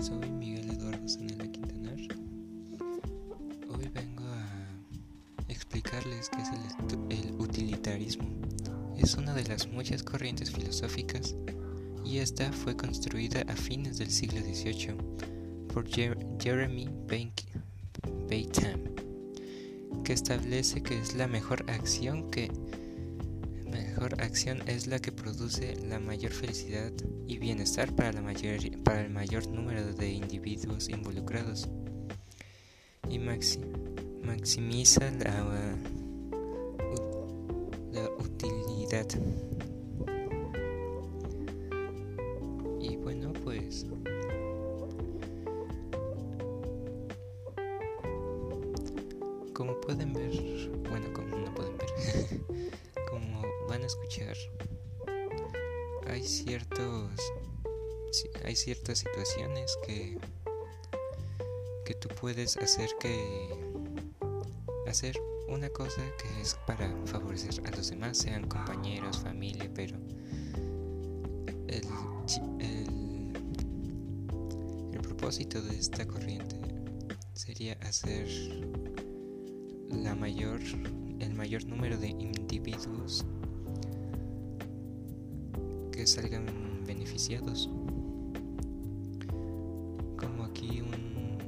Soy Miguel Eduardo Sanela Quintanar. Hoy vengo a explicarles qué es el, utilitarismo. Es una de las muchas corrientes filosóficas y esta fue construida a fines del siglo XVIII por Jeremy Bentham, que establece que es la mejor acción que mejor acción es la que produce la mayor felicidad y bienestar para, la mayor, para el mayor número de individuos involucrados y maximiza la, la utilidad. Y bueno, pues como pueden ver, bueno, van a escuchar, hay ciertos hay ciertas situaciones que que tú puedes hacer que hacer una cosa que es para favorecer a los demás, sean compañeros, familia, pero el, el, el propósito de esta corriente sería hacer la mayor, el mayor número de individuos salgan beneficiados. Como aquí un,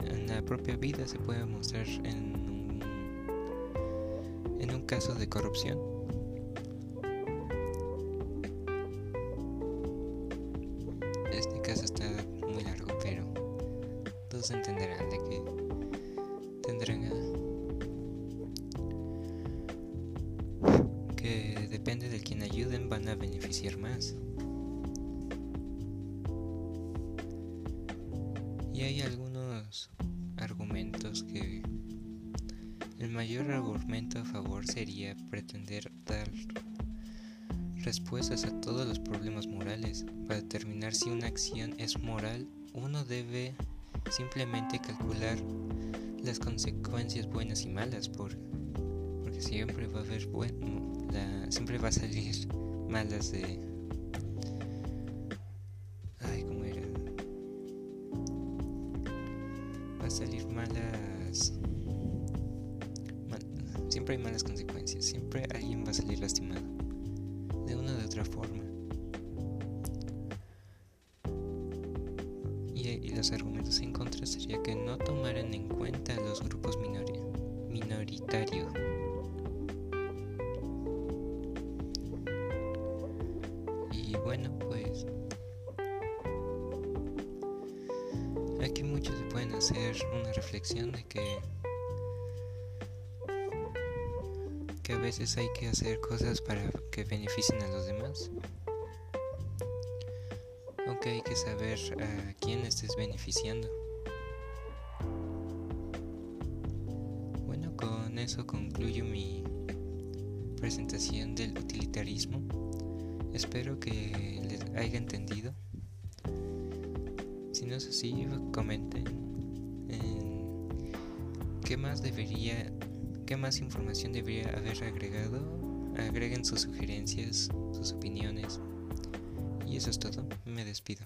en la propia vida se puede mostrar en un, en un caso de corrupción. Este caso está muy largo, pero todos entenderán de que tendrán que depende de quien ayuden van a beneficiar más. Y hay algunos argumentos que el mayor argumento a favor sería pretender dar respuestas a todos los problemas morales. Para determinar si una acción es moral, uno debe simplemente calcular las consecuencias buenas y malas por, siempre va a haber bueno la, siempre va a salir malas de ay cómo era va a salir malas mal, siempre hay malas consecuencias siempre alguien va a salir lastimado de una u otra forma y los argumentos en contra sería que no tomaran en cuenta los grupos minori minoritarios. Y bueno, pues aquí muchos pueden hacer una reflexión de que que a veces hay que hacer cosas para que beneficien a los demás aunque hay que saber a quién estés beneficiando. Bueno, con eso concluyo mi presentación del utilitarismo. Espero que les haya entendido. Si no es así, comenten en qué más debería, qué más información debería haber agregado. Agreguen sus sugerencias, sus opiniones. Y eso es todo, me despido.